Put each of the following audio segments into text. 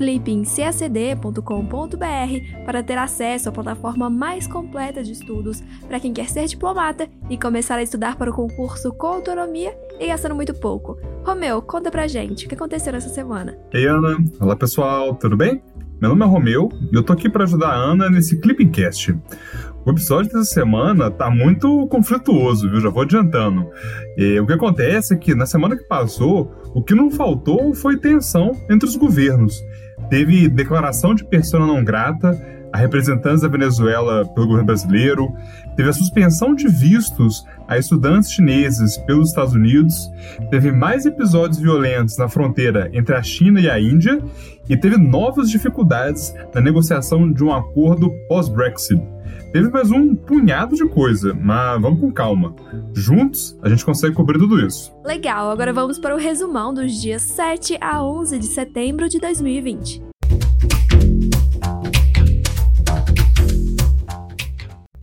clippingcacd.com.br para ter acesso à plataforma mais completa de estudos para quem quer ser diplomata e começar a estudar para o concurso com autonomia e gastando muito pouco. Romeu, conta pra gente o que aconteceu nessa semana. Ei, Ana. Olá, pessoal, tudo bem? Meu nome é Romeu e eu tô aqui para ajudar a Ana nesse Clippingcast. O episódio dessa semana tá muito conflituoso, viu? Já vou adiantando. E, o que acontece é que na semana que passou, o que não faltou foi tensão entre os governos. Teve declaração de persona não grata a representantes da Venezuela pelo governo brasileiro, teve a suspensão de vistos a estudantes chineses pelos Estados Unidos, teve mais episódios violentos na fronteira entre a China e a Índia e teve novas dificuldades na negociação de um acordo pós-Brexit. Teve mais um punhado de coisa, mas vamos com calma. Juntos, a gente consegue cobrir tudo isso. Legal, agora vamos para o resumão dos dias 7 a 11 de setembro de 2020.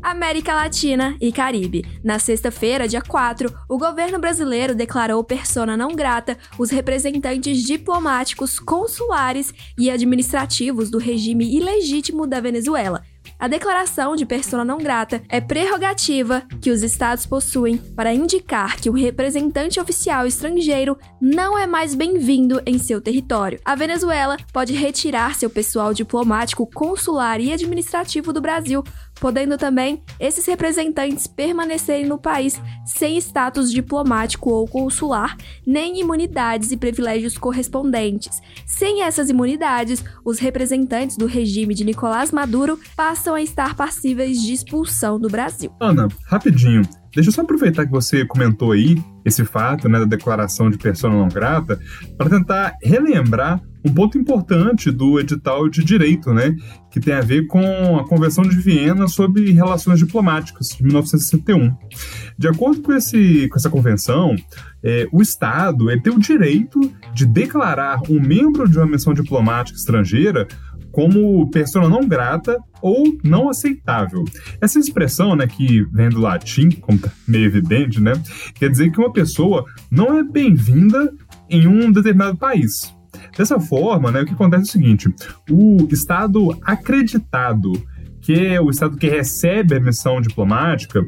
América Latina e Caribe. Na sexta-feira, dia 4, o governo brasileiro declarou persona não grata os representantes diplomáticos, consulares e administrativos do regime ilegítimo da Venezuela a declaração de persona não grata é prerrogativa que os estados possuem para indicar que o representante oficial estrangeiro não é mais bem-vindo em seu território. A Venezuela pode retirar seu pessoal diplomático, consular e administrativo do Brasil, podendo também esses representantes permanecerem no país sem status diplomático ou consular, nem imunidades e privilégios correspondentes. Sem essas imunidades, os representantes do regime de Nicolás Maduro passam a estar passíveis de expulsão do Brasil. Ana, rapidinho. Deixa eu só aproveitar que você comentou aí esse fato né, da declaração de persona não grata para tentar relembrar um ponto importante do edital de direito, né, que tem a ver com a Convenção de Viena sobre Relações Diplomáticas, de 1961. De acordo com, esse, com essa convenção, é, o Estado tem o direito de declarar um membro de uma missão diplomática estrangeira como persona não grata ou não aceitável. Essa expressão, né, que vem do latim, como tá meio evidente, né, quer dizer que uma pessoa não é bem-vinda em um determinado país. Dessa forma, né, o que acontece é o seguinte: o Estado acreditado, que é o Estado que recebe a missão diplomática,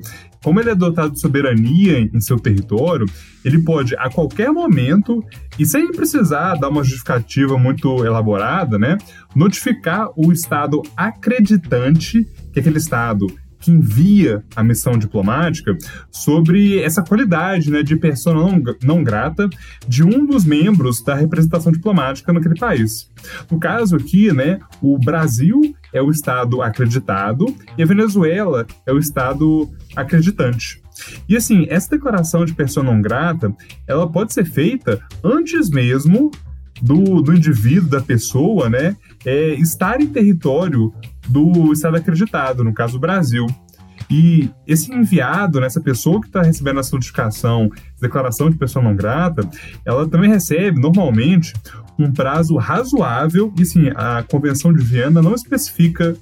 como ele é dotado de soberania em seu território, ele pode, a qualquer momento, e sem precisar dar uma justificativa muito elaborada, né, notificar o Estado acreditante que aquele Estado que envia a missão diplomática sobre essa qualidade né, de persona não, não grata de um dos membros da representação diplomática naquele país. No caso aqui, né, o Brasil é o Estado acreditado e a Venezuela é o Estado acreditante. E assim, essa declaração de persona não grata, ela pode ser feita antes mesmo do, do indivíduo, da pessoa, né, é, estar em território do Estado acreditado, no caso Brasil. E esse enviado, né, essa pessoa que está recebendo essa notificação, declaração de pessoa não grata, ela também recebe, normalmente, um prazo razoável, e sim, a Convenção de Viena não especifica,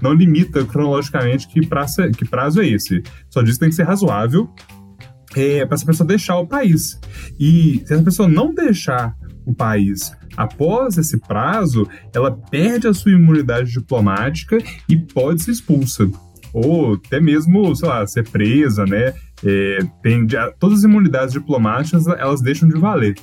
não limita cronologicamente que prazo, é, que prazo é esse. Só diz que tem que ser razoável é, para essa pessoa deixar o país. E se essa pessoa não deixar o país após esse prazo, ela perde a sua imunidade diplomática e pode ser expulsa. Ou até mesmo, sei lá, ser presa, né? É, tem, todas as imunidades diplomáticas, elas deixam de valer.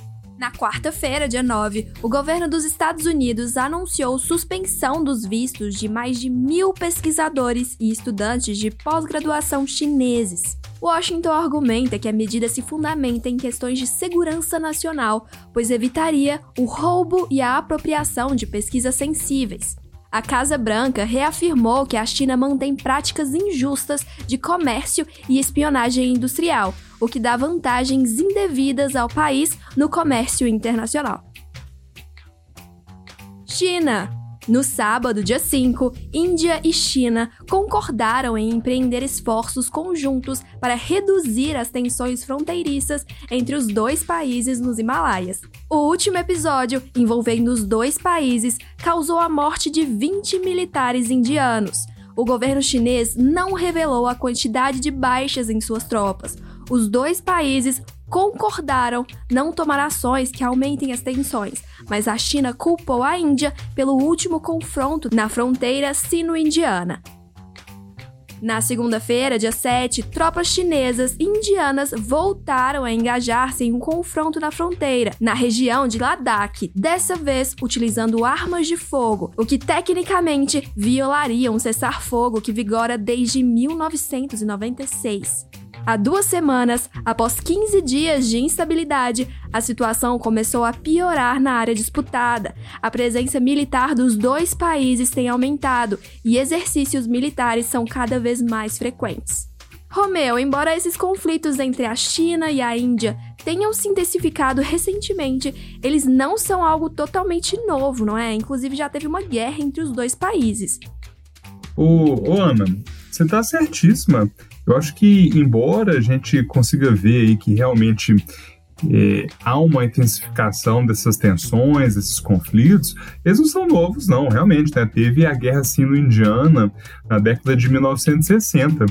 Na quarta-feira, dia 9, o governo dos Estados Unidos anunciou suspensão dos vistos de mais de mil pesquisadores e estudantes de pós-graduação chineses. Washington argumenta que a medida se fundamenta em questões de segurança nacional, pois evitaria o roubo e a apropriação de pesquisas sensíveis. A Casa Branca reafirmou que a China mantém práticas injustas de comércio e espionagem industrial, o que dá vantagens indevidas ao país no comércio internacional. China. No sábado, dia 5, Índia e China concordaram em empreender esforços conjuntos para reduzir as tensões fronteiriças entre os dois países nos Himalaias. O último episódio, envolvendo os dois países, causou a morte de 20 militares indianos. O governo chinês não revelou a quantidade de baixas em suas tropas. Os dois países concordaram não tomar ações que aumentem as tensões, mas a China culpou a Índia pelo último confronto na fronteira sino-indiana. Na segunda-feira, dia 7, tropas chinesas e indianas voltaram a engajar-se em um confronto na fronteira, na região de Ladakh, dessa vez utilizando armas de fogo, o que tecnicamente violaria um cessar-fogo que vigora desde 1996. Há duas semanas, após 15 dias de instabilidade, a situação começou a piorar na área disputada. A presença militar dos dois países tem aumentado e exercícios militares são cada vez mais frequentes. Romeu, embora esses conflitos entre a China e a Índia tenham se intensificado recentemente, eles não são algo totalmente novo, não é? Inclusive já teve uma guerra entre os dois países. Ô, ô Ana, você está certíssima. Eu acho que, embora a gente consiga ver aí que realmente é, há uma intensificação dessas tensões, desses conflitos, eles não são novos, não, realmente. Né? Teve a Guerra Sino-Indiana na década de 1960.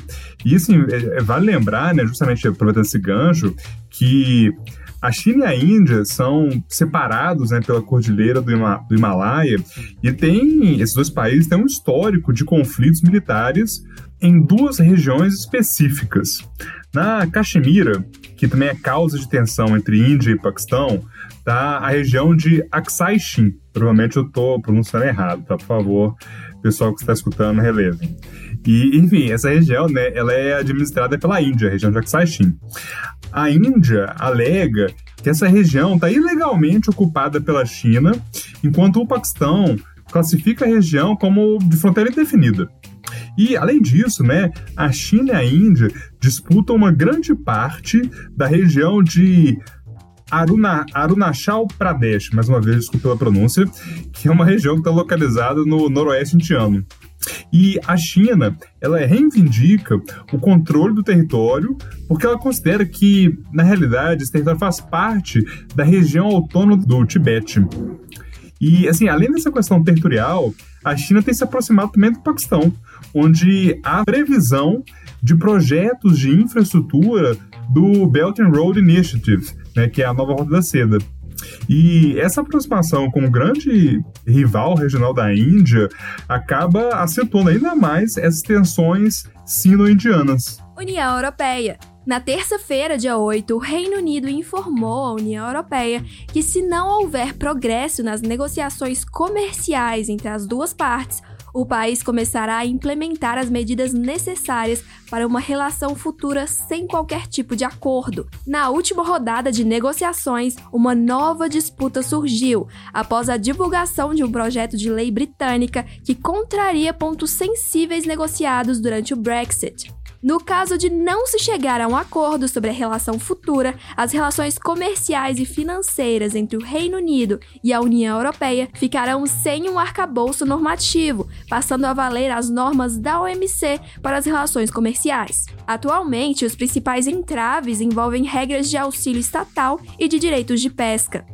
E, assim, é, é, vale lembrar, né, justamente aproveitando esse gancho, que a China e a Índia são separados né, pela cordilheira do, do Himalaia e tem esses dois países têm um histórico de conflitos militares em duas regiões específicas. Na Caxemira, que também é causa de tensão entre Índia e Paquistão, tá a região de Aksai Chin. Provavelmente eu estou pronunciando errado, tá? Por favor, pessoal que está escutando, relevem. E, enfim, essa região, né, ela é administrada pela Índia, a região de Aksai Chin. A Índia alega que essa região está ilegalmente ocupada pela China, enquanto o Paquistão classifica a região como de fronteira indefinida. E, além disso, né, a China e a Índia disputam uma grande parte da região de Aruna, Arunachal Pradesh, mais uma vez, desculpe pela pronúncia, que é uma região que está localizada no noroeste indiano. E a China, ela reivindica o controle do território porque ela considera que, na realidade, esse território faz parte da região autônoma do Tibete. E, assim, além dessa questão territorial, a China tem se aproximado também do Paquistão, onde há previsão de projetos de infraestrutura do Belt and Road Initiative, né, que é a nova Rota da Seda. E essa aproximação com o grande rival regional da Índia acaba acentuando ainda mais essas tensões sino-indianas. União Europeia. Na terça-feira, dia 8, o Reino Unido informou à União Europeia que, se não houver progresso nas negociações comerciais entre as duas partes, o país começará a implementar as medidas necessárias para uma relação futura sem qualquer tipo de acordo. Na última rodada de negociações, uma nova disputa surgiu após a divulgação de um projeto de lei britânica que contraria pontos sensíveis negociados durante o Brexit. No caso de não se chegar a um acordo sobre a relação futura, as relações comerciais e financeiras entre o Reino Unido e a União Europeia ficarão sem um arcabouço normativo, passando a valer as normas da OMC para as relações comerciais. Atualmente, os principais entraves envolvem regras de auxílio estatal e de direitos de pesca.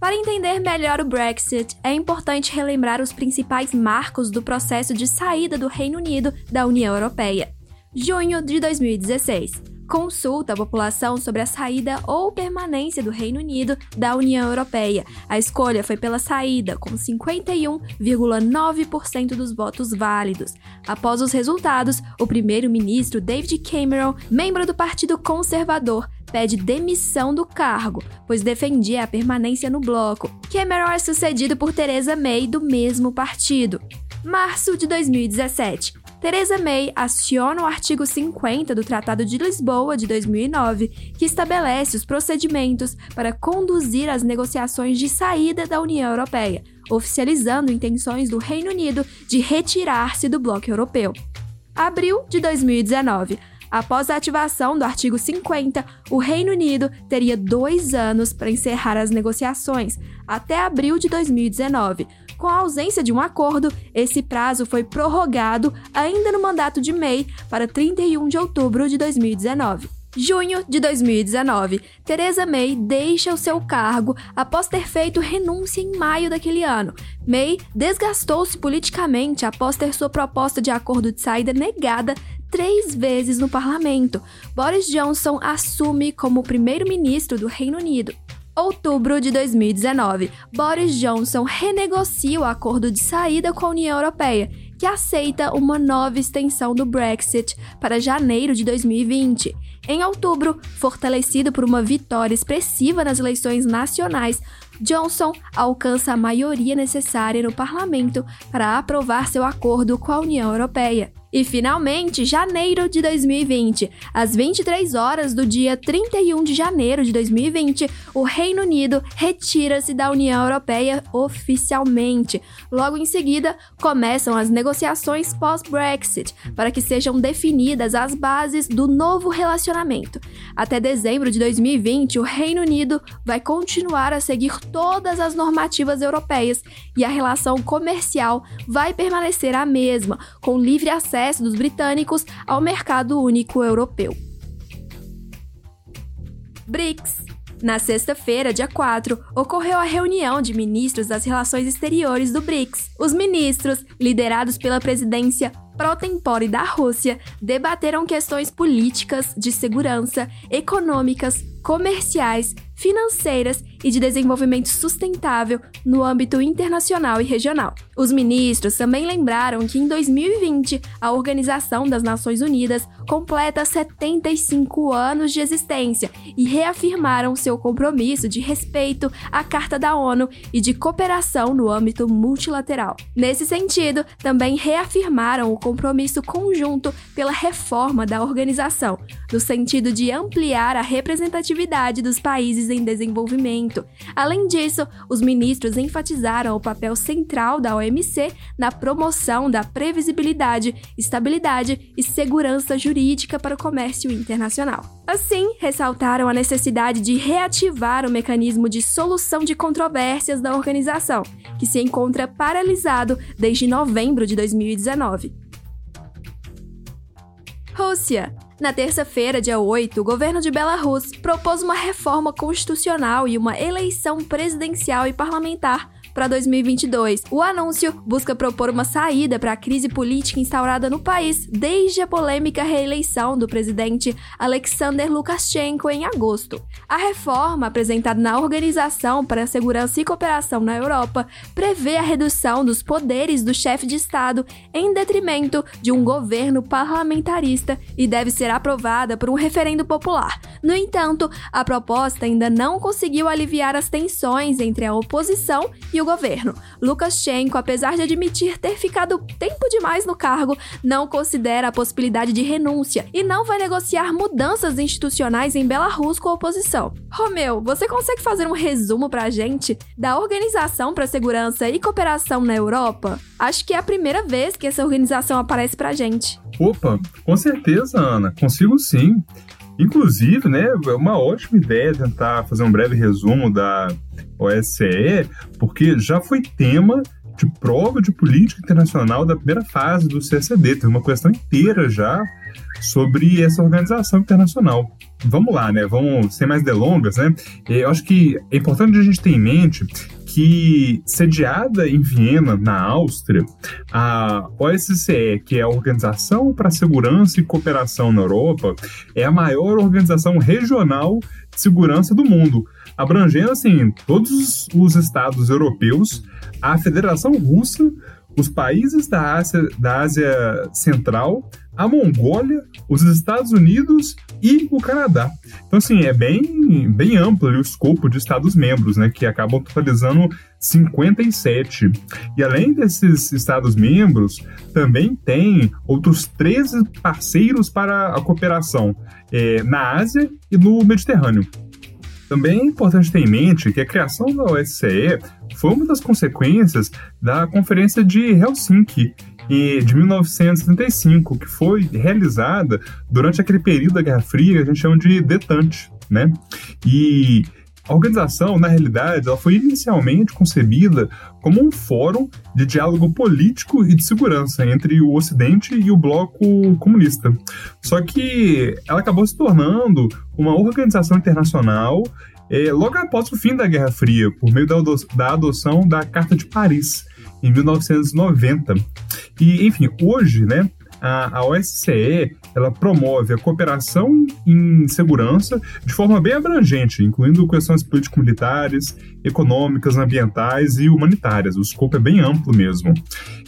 Para entender melhor o Brexit, é importante relembrar os principais marcos do processo de saída do Reino Unido da União Europeia junho de 2016. Consulta a população sobre a saída ou permanência do Reino Unido da União Europeia. A escolha foi pela saída, com 51,9% dos votos válidos. Após os resultados, o primeiro-ministro David Cameron, membro do Partido Conservador, pede demissão do cargo, pois defendia a permanência no bloco. Cameron é sucedido por Theresa May, do mesmo partido. Março de 2017. Theresa May aciona o artigo 50 do Tratado de Lisboa de 2009, que estabelece os procedimentos para conduzir as negociações de saída da União Europeia, oficializando intenções do Reino Unido de retirar-se do bloco europeu. Abril de 2019. Após a ativação do artigo 50, o Reino Unido teria dois anos para encerrar as negociações, até abril de 2019. Com a ausência de um acordo, esse prazo foi prorrogado ainda no mandato de May para 31 de outubro de 2019. Junho de 2019, Theresa May deixa o seu cargo após ter feito renúncia em maio daquele ano. May desgastou-se politicamente após ter sua proposta de acordo de saída negada três vezes no parlamento. Boris Johnson assume como primeiro-ministro do Reino Unido. Outubro de 2019, Boris Johnson renegocia o acordo de saída com a União Europeia que aceita uma nova extensão do Brexit para janeiro de 2020. Em outubro, fortalecido por uma vitória expressiva nas eleições nacionais, Johnson alcança a maioria necessária no parlamento para aprovar seu acordo com a União Europeia. E finalmente, janeiro de 2020, às 23 horas do dia 31 de janeiro de 2020, o Reino Unido retira-se da União Europeia oficialmente. Logo em seguida, começam as negociações pós-Brexit para que sejam definidas as bases do novo relacionamento. Até dezembro de 2020, o Reino Unido vai continuar a seguir todas as normativas europeias e a relação comercial vai permanecer a mesma, com livre acesso dos britânicos ao mercado único europeu. BRICS na sexta-feira, dia 4, ocorreu a reunião de ministros das relações exteriores do BRICS. Os ministros, liderados pela presidência pro tempore da Rússia, debateram questões políticas, de segurança, econômicas, comerciais, financeiras e de desenvolvimento sustentável no âmbito internacional e regional. Os ministros também lembraram que em 2020 a Organização das Nações Unidas completa 75 anos de existência e reafirmaram seu compromisso de respeito à Carta da ONU e de cooperação no âmbito multilateral. Nesse sentido, também reafirmaram o compromisso conjunto pela reforma da organização, no sentido de ampliar a representatividade dos países em desenvolvimento. Além disso, os ministros enfatizaram o papel central da OMC na promoção da previsibilidade, estabilidade e segurança jurídica para o comércio internacional. Assim, ressaltaram a necessidade de reativar o mecanismo de solução de controvérsias da organização, que se encontra paralisado desde novembro de 2019. Rússia. Na terça-feira, dia 8, o governo de Belarus propôs uma reforma constitucional e uma eleição presidencial e parlamentar para 2022. O anúncio busca propor uma saída para a crise política instaurada no país desde a polêmica reeleição do presidente Alexander Lukashenko em agosto. A reforma, apresentada na Organização para a Segurança e Cooperação na Europa, prevê a redução dos poderes do chefe de Estado em detrimento de um governo parlamentarista e deve ser aprovada por um referendo popular. No entanto, a proposta ainda não conseguiu aliviar as tensões entre a oposição e o o governo. Lukashenko, apesar de admitir ter ficado tempo demais no cargo, não considera a possibilidade de renúncia e não vai negociar mudanças institucionais em Belarus com a oposição. Romeu, você consegue fazer um resumo pra gente da Organização para Segurança e Cooperação na Europa? Acho que é a primeira vez que essa organização aparece pra gente. Opa, com certeza, Ana, consigo sim. Inclusive, né, é uma ótima ideia tentar fazer um breve resumo da OSCE, porque já foi tema de prova de política internacional da primeira fase do CSD. Tem uma questão inteira já sobre essa organização internacional. Vamos lá, né? Vamos sem mais delongas, né? Eu acho que é importante a gente ter em mente que, sediada em Viena, na Áustria, a OSCE, que é a Organização para a Segurança e Cooperação na Europa, é a maior organização regional de segurança do mundo, abrangendo assim todos os estados europeus, a Federação Russa, os países da Ásia, da Ásia Central, a Mongólia, os Estados Unidos e o Canadá. Então, assim, é bem, bem amplo o escopo de Estados-membros, né, que acabam totalizando 57. E além desses Estados-membros, também tem outros 13 parceiros para a cooperação é, na Ásia e no Mediterrâneo. Também é importante ter em mente que a criação da OSCE foi uma das consequências da Conferência de Helsinki de 1935, que foi realizada durante aquele período da Guerra Fria a gente chama de detente, né? E A organização, na realidade, ela foi inicialmente concebida como um fórum de diálogo político e de segurança entre o Ocidente e o bloco comunista. Só que ela acabou se tornando uma organização internacional é, logo após o fim da Guerra Fria, por meio da, da adoção da Carta de Paris, em 1990. E, enfim, hoje, né, a, a OSCE ela promove a cooperação em segurança de forma bem abrangente, incluindo questões político-militares, econômicas, ambientais e humanitárias. O escopo é bem amplo mesmo.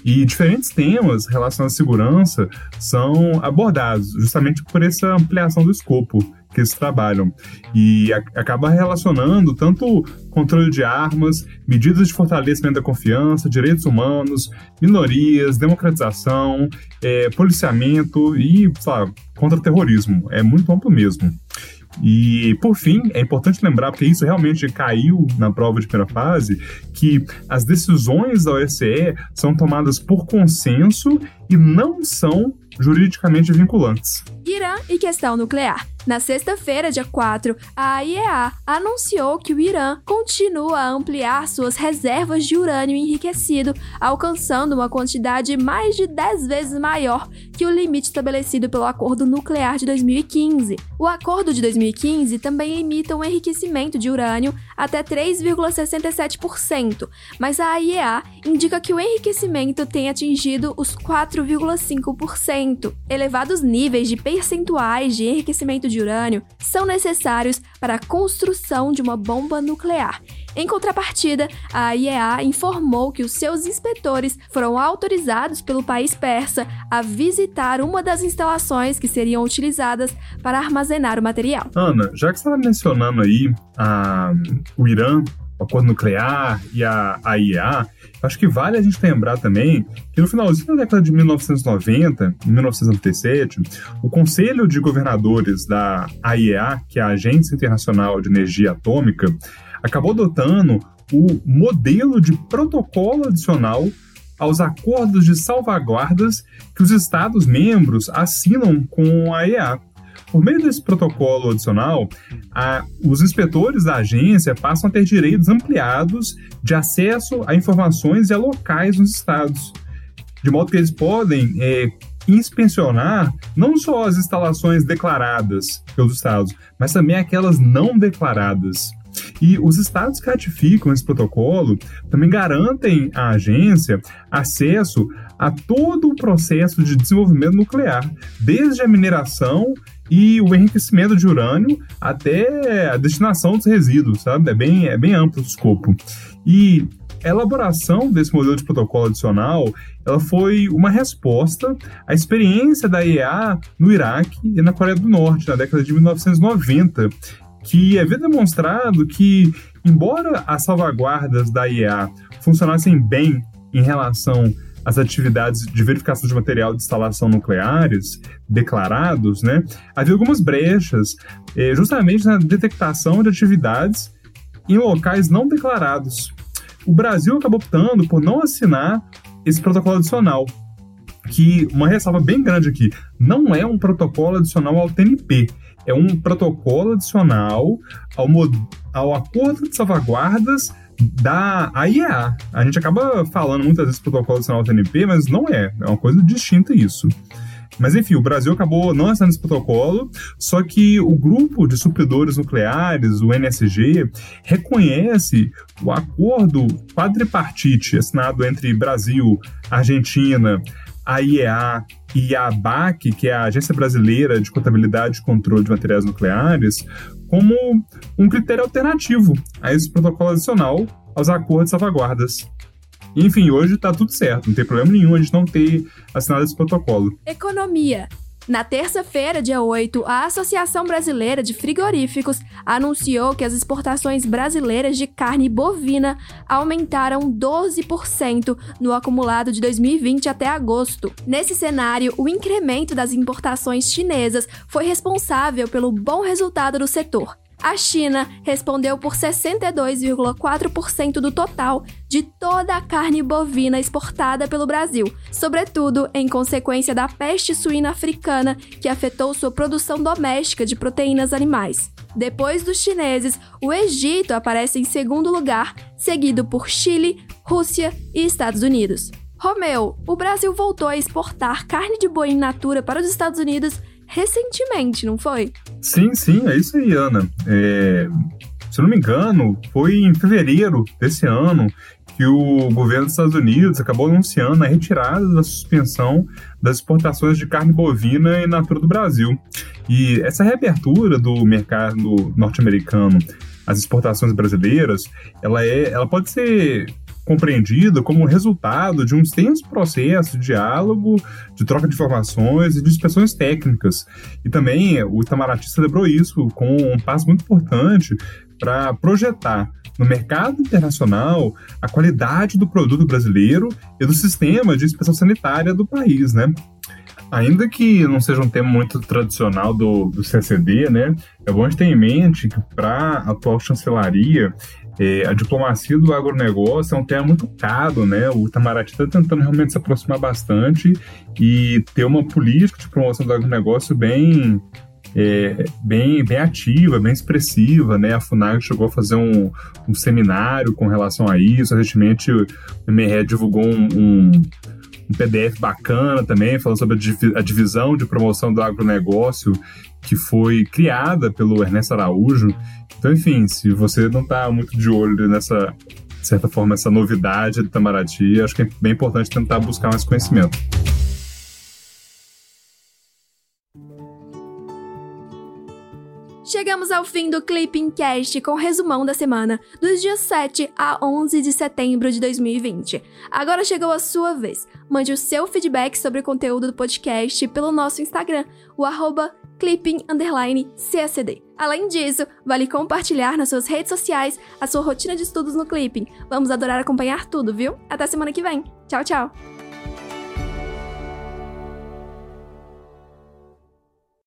E diferentes temas relacionados à segurança são abordados justamente por essa ampliação do escopo que eles trabalham. E a, acaba relacionando tanto controle de armas, medidas de fortalecimento da confiança, direitos humanos, minorias, democratização, é, policiamento e, contra-terrorismo. É muito amplo mesmo. E, por fim, é importante lembrar, porque isso realmente caiu na prova de primeira fase, que as decisões da OSCE são tomadas por consenso e não são juridicamente vinculantes. Irã e questão nuclear. Na sexta-feira, dia 4, a IEA anunciou que o Irã continua a ampliar suas reservas de urânio enriquecido, alcançando uma quantidade mais de 10 vezes maior que o limite estabelecido pelo Acordo Nuclear de 2015. O acordo de 2015 também limita o enriquecimento de urânio até 3,67%, mas a IEA indica que o enriquecimento tem atingido os 4,5%. Elevados níveis de percentuais de enriquecimento de urânio são necessários para a construção de uma bomba nuclear. Em contrapartida, a IEA informou que os seus inspetores foram autorizados pelo país persa a visitar uma das instalações que seriam utilizadas para armazenar o material. Ana, já que você estava mencionando aí a, o Irã o acordo nuclear e a, a IEA, acho que vale a gente lembrar também que no finalzinho da década de 1990, 1997, o Conselho de Governadores da AIEA, que é a Agência Internacional de Energia Atômica, acabou adotando o modelo de protocolo adicional aos acordos de salvaguardas que os Estados-membros assinam com a IEA. Por meio desse protocolo adicional, a, os inspetores da agência passam a ter direitos ampliados de acesso a informações e a locais nos estados, de modo que eles podem é, inspecionar não só as instalações declaradas pelos estados, mas também aquelas não declaradas. E os estados que ratificam esse protocolo também garantem à agência acesso a todo o processo de desenvolvimento nuclear, desde a mineração e o enriquecimento de urânio até a destinação dos resíduos, sabe? É bem, é bem amplo o escopo. E a elaboração desse modelo de protocolo adicional ela foi uma resposta à experiência da IEA no Iraque e na Coreia do Norte, na década de 1990, que havia demonstrado que, embora as salvaguardas da IEA funcionassem bem em relação as atividades de verificação de material de instalação nucleares declarados, né, havia algumas brechas eh, justamente na detectação de atividades em locais não declarados. O Brasil acabou optando por não assinar esse protocolo adicional, que uma ressalva bem grande aqui, não é um protocolo adicional ao TNP, é um protocolo adicional ao, ao acordo de salvaguardas da AIEA. A gente acaba falando muitas vezes protocolo adicional TNP, mas não é. É uma coisa distinta isso. Mas enfim, o Brasil acabou não assinando esse protocolo, só que o grupo de supridores nucleares, o NSG, reconhece o acordo quadripartite assinado entre Brasil, Argentina, a IEA e a ABAC, que é a Agência Brasileira de Contabilidade e Controle de Materiais Nucleares, como um critério alternativo a esse protocolo adicional aos acordos de salvaguardas. Enfim, hoje está tudo certo, não tem problema nenhum a gente não ter assinado esse protocolo. Economia. Na terça-feira, dia 8, a Associação Brasileira de Frigoríficos anunciou que as exportações brasileiras de carne bovina aumentaram 12% no acumulado de 2020 até agosto. Nesse cenário, o incremento das importações chinesas foi responsável pelo bom resultado do setor. A China respondeu por 62,4% do total de toda a carne bovina exportada pelo Brasil, sobretudo em consequência da peste suína africana que afetou sua produção doméstica de proteínas animais. Depois dos chineses, o Egito aparece em segundo lugar, seguido por Chile, Rússia e Estados Unidos. Romeu, o Brasil voltou a exportar carne de boi in natura para os Estados Unidos recentemente, não foi? Sim, sim, é isso aí, Ana. É, se não me engano, foi em fevereiro desse ano que o governo dos Estados Unidos acabou anunciando a retirada da suspensão das exportações de carne bovina in natura do Brasil. E essa reabertura do mercado norte-americano às exportações brasileiras, ela, é, ela pode ser compreendida como resultado de um extenso processo de diálogo, de troca de informações e de inspeções técnicas. E também o Itamaraty celebrou isso com um passo muito importante para projetar no mercado internacional a qualidade do produto brasileiro e do sistema de inspeção sanitária do país, né? Ainda que não seja um tema muito tradicional do, do CCD, né, é bom a gente ter em mente que para a atual chancelaria a diplomacia do agronegócio é um tema muito caro, né? O Itamaraty está tentando realmente se aproximar bastante e ter uma política de promoção do agronegócio bem, é, bem, bem ativa, bem expressiva, né? A FUNAG chegou a fazer um, um seminário com relação a isso. Recentemente, o MRE divulgou um, um um PDF bacana também, falando sobre a divisão de promoção do agronegócio que foi criada pelo Ernesto Araújo. Então, enfim, se você não está muito de olho nessa, de certa forma, essa novidade do Itamaraty, acho que é bem importante tentar buscar mais conhecimento. Chegamos ao fim do Clipping Cast com resumão da semana, dos dias 7 a 11 de setembro de 2020. Agora chegou a sua vez. Mande o seu feedback sobre o conteúdo do podcast pelo nosso Instagram, o arroba clipping_cacd. Além disso, vale compartilhar nas suas redes sociais a sua rotina de estudos no Clipping. Vamos adorar acompanhar tudo, viu? Até semana que vem. Tchau, tchau!